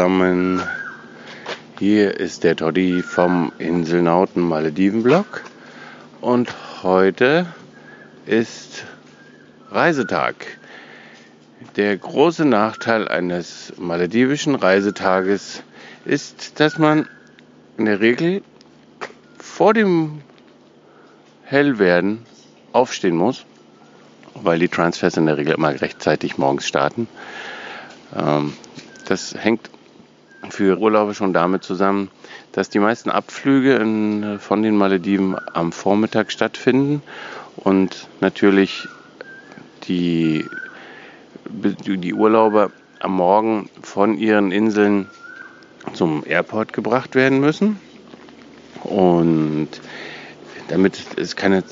Zusammen. Hier ist der Toddy vom Inselnauten Malediven-Blog und heute ist Reisetag. Der große Nachteil eines maledivischen Reisetages ist, dass man in der Regel vor dem Hellwerden aufstehen muss weil die Transfers in der Regel immer rechtzeitig morgens starten. Ähm, das hängt für Urlauber schon damit zusammen, dass die meisten Abflüge in, von den Malediven am Vormittag stattfinden und natürlich die, die Urlauber am Morgen von ihren Inseln zum Airport gebracht werden müssen. Und damit es keine äh,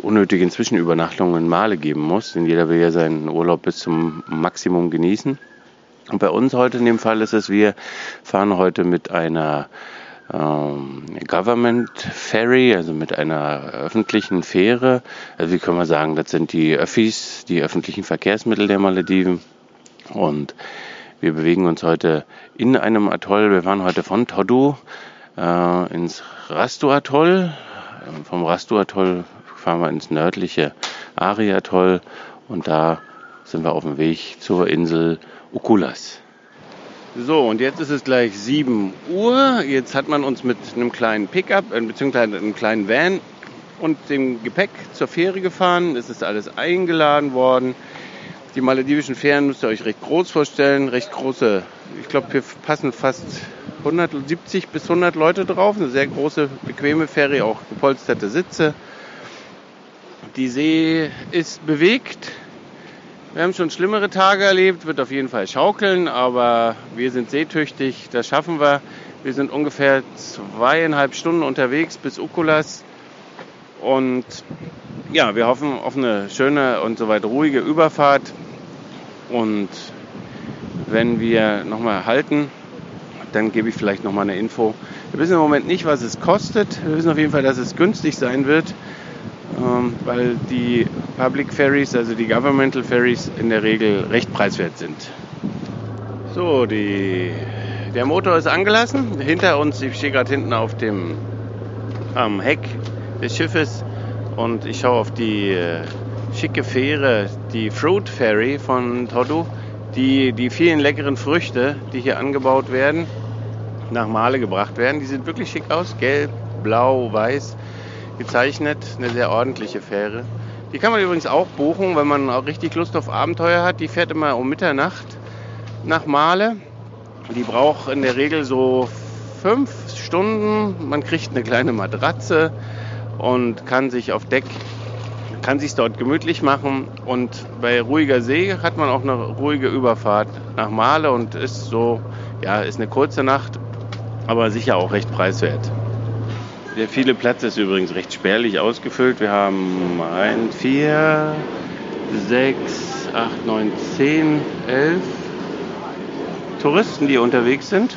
unnötigen Zwischenübernachtungen Male geben muss, denn jeder will ja seinen Urlaub bis zum Maximum genießen. Und bei uns heute in dem Fall ist es, wir fahren heute mit einer ähm, Government Ferry, also mit einer öffentlichen Fähre. Also wie können wir sagen, das sind die Öffis, die öffentlichen Verkehrsmittel der Malediven. Und wir bewegen uns heute in einem Atoll. Wir fahren heute von Todu äh, ins Rastu-Atoll. Ähm, vom Rastu-Atoll fahren wir ins nördliche Ari-Atoll und da sind wir auf dem Weg zur Insel Ukulas. So, und jetzt ist es gleich 7 Uhr. Jetzt hat man uns mit einem kleinen Pickup, äh, beziehungsweise einem kleinen Van und dem Gepäck zur Fähre gefahren. Es ist alles eingeladen worden. Die maledivischen Fähren müsst ihr euch recht groß vorstellen. Recht große, ich glaube, hier passen fast 170 bis 100 Leute drauf. Eine sehr große, bequeme Fähre, auch gepolsterte Sitze. Die See ist bewegt. Wir haben schon schlimmere Tage erlebt, wird auf jeden Fall schaukeln, aber wir sind seetüchtig, das schaffen wir. Wir sind ungefähr zweieinhalb Stunden unterwegs bis Ukulas und ja, wir hoffen auf eine schöne und soweit ruhige Überfahrt. Und wenn wir nochmal halten, dann gebe ich vielleicht nochmal eine Info. Wir wissen im Moment nicht, was es kostet. Wir wissen auf jeden Fall, dass es günstig sein wird, ähm, weil die Public Ferries, also die Governmental Ferries, in der Regel recht preiswert sind. So, die, der Motor ist angelassen. Hinter uns, ich stehe gerade hinten auf dem am Heck des Schiffes und ich schaue auf die äh, schicke Fähre, die Fruit Ferry von Todu, die, die vielen leckeren Früchte, die hier angebaut werden, nach Male gebracht werden. Die sieht wirklich schick aus, gelb, blau, weiß gezeichnet, eine sehr ordentliche Fähre. Die kann man übrigens auch buchen, wenn man auch richtig Lust auf Abenteuer hat. Die fährt immer um Mitternacht nach Male. Die braucht in der Regel so fünf Stunden. Man kriegt eine kleine Matratze und kann sich auf Deck, kann sich dort gemütlich machen. Und bei ruhiger See hat man auch eine ruhige Überfahrt nach Male und ist so, ja, ist eine kurze Nacht, aber sicher auch recht preiswert. Der viele Platz ist übrigens recht spärlich ausgefüllt. Wir haben 1, 4, 6, 8, 9, 10, 11 Touristen, die unterwegs sind.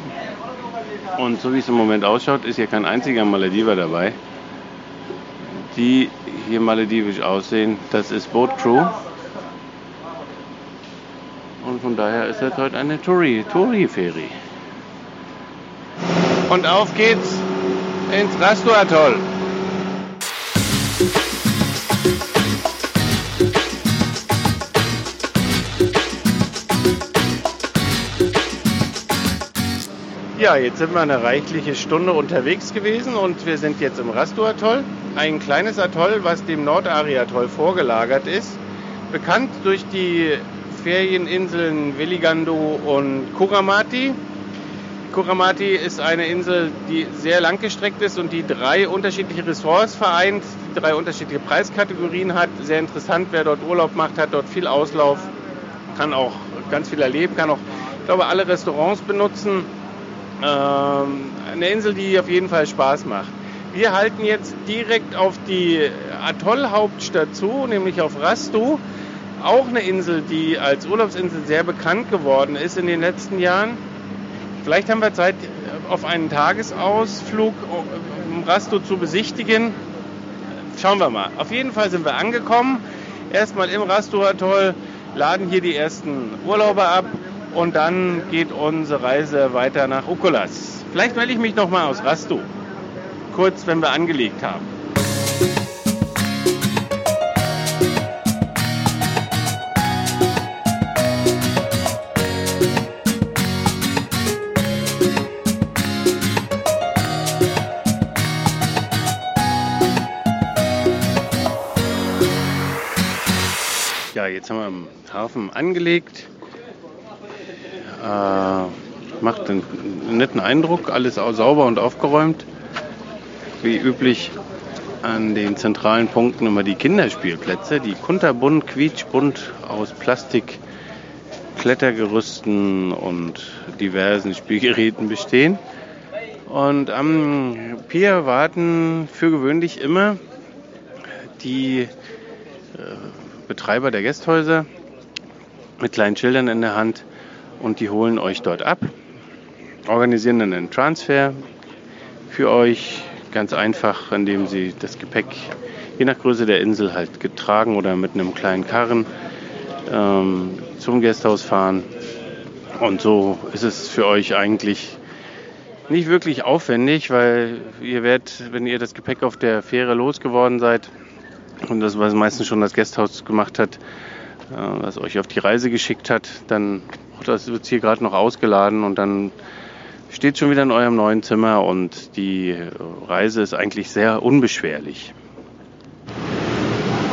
Und so wie es im Moment ausschaut, ist hier kein einziger Malediver dabei, die hier maledivisch aussehen. Das ist Boat Crew. Und von daher ist das heute eine Touri-Feri. Und auf geht's ins Rastu-Atoll. Ja, jetzt sind wir eine reichliche Stunde unterwegs gewesen und wir sind jetzt im Rastu-Atoll. Ein kleines Atoll, was dem Nordari-Atoll vorgelagert ist. bekannt durch die Ferieninseln Veligando und Kuramati. Kuramati ist eine Insel, die sehr langgestreckt ist und die drei unterschiedliche Ressorts vereint, drei unterschiedliche Preiskategorien hat. Sehr interessant, wer dort Urlaub macht, hat dort viel Auslauf, kann auch ganz viel erleben, kann auch, ich glaube, alle Restaurants benutzen. Ähm, eine Insel, die auf jeden Fall Spaß macht. Wir halten jetzt direkt auf die Atollhauptstadt zu, nämlich auf Rastu. Auch eine Insel, die als Urlaubsinsel sehr bekannt geworden ist in den letzten Jahren. Vielleicht haben wir Zeit, auf einen Tagesausflug um Rasto zu besichtigen. Schauen wir mal. Auf jeden Fall sind wir angekommen. Erstmal im Rasto-Atoll, laden hier die ersten Urlauber ab und dann geht unsere Reise weiter nach Ukulas. Vielleicht melde ich mich nochmal aus Rasto. Kurz, wenn wir angelegt haben. Jetzt haben wir im Hafen angelegt. Äh, macht einen netten Eindruck, alles sauber und aufgeräumt. Wie üblich an den zentralen Punkten immer die Kinderspielplätze, die kunterbunt, quietschbunt aus Plastik, Klettergerüsten und diversen Spielgeräten bestehen. Und am Pier warten für gewöhnlich immer die äh, Betreiber der Gästhäuser mit kleinen Schildern in der Hand und die holen euch dort ab, organisieren dann einen Transfer für euch, ganz einfach, indem sie das Gepäck je nach Größe der Insel halt getragen oder mit einem kleinen Karren ähm, zum Gästhaus fahren. Und so ist es für euch eigentlich nicht wirklich aufwendig, weil ihr werdet, wenn ihr das Gepäck auf der Fähre losgeworden seid, und das, was meistens schon das Gasthaus gemacht hat, äh, was euch auf die Reise geschickt hat, dann das wird hier gerade noch ausgeladen und dann steht schon wieder in eurem neuen Zimmer und die Reise ist eigentlich sehr unbeschwerlich.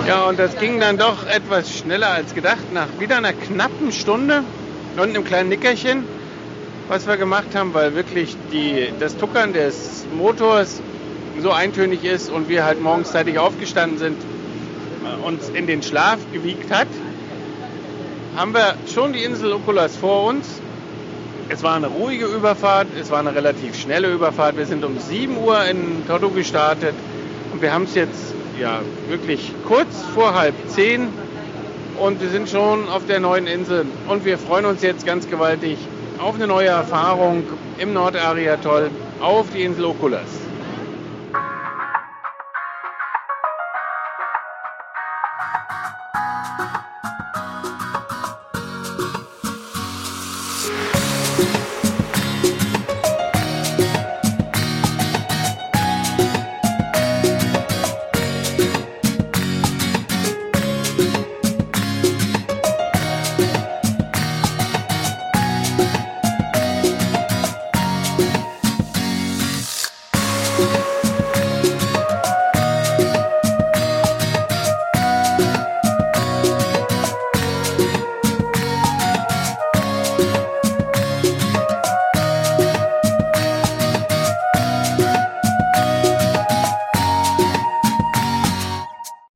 Ja, und das ging dann doch etwas schneller als gedacht. Nach wieder einer knappen Stunde und einem kleinen Nickerchen, was wir gemacht haben, weil wirklich die, das Tuckern des Motors so eintönig ist und wir halt morgens zeitig aufgestanden sind, uns in den Schlaf gewiegt hat, haben wir schon die Insel Okulas vor uns. Es war eine ruhige Überfahrt, es war eine relativ schnelle Überfahrt. Wir sind um 7 Uhr in Todo gestartet und wir haben es jetzt ja wirklich kurz vor halb zehn und wir sind schon auf der neuen Insel und wir freuen uns jetzt ganz gewaltig auf eine neue Erfahrung im Nordariatoll auf die Insel Okulas.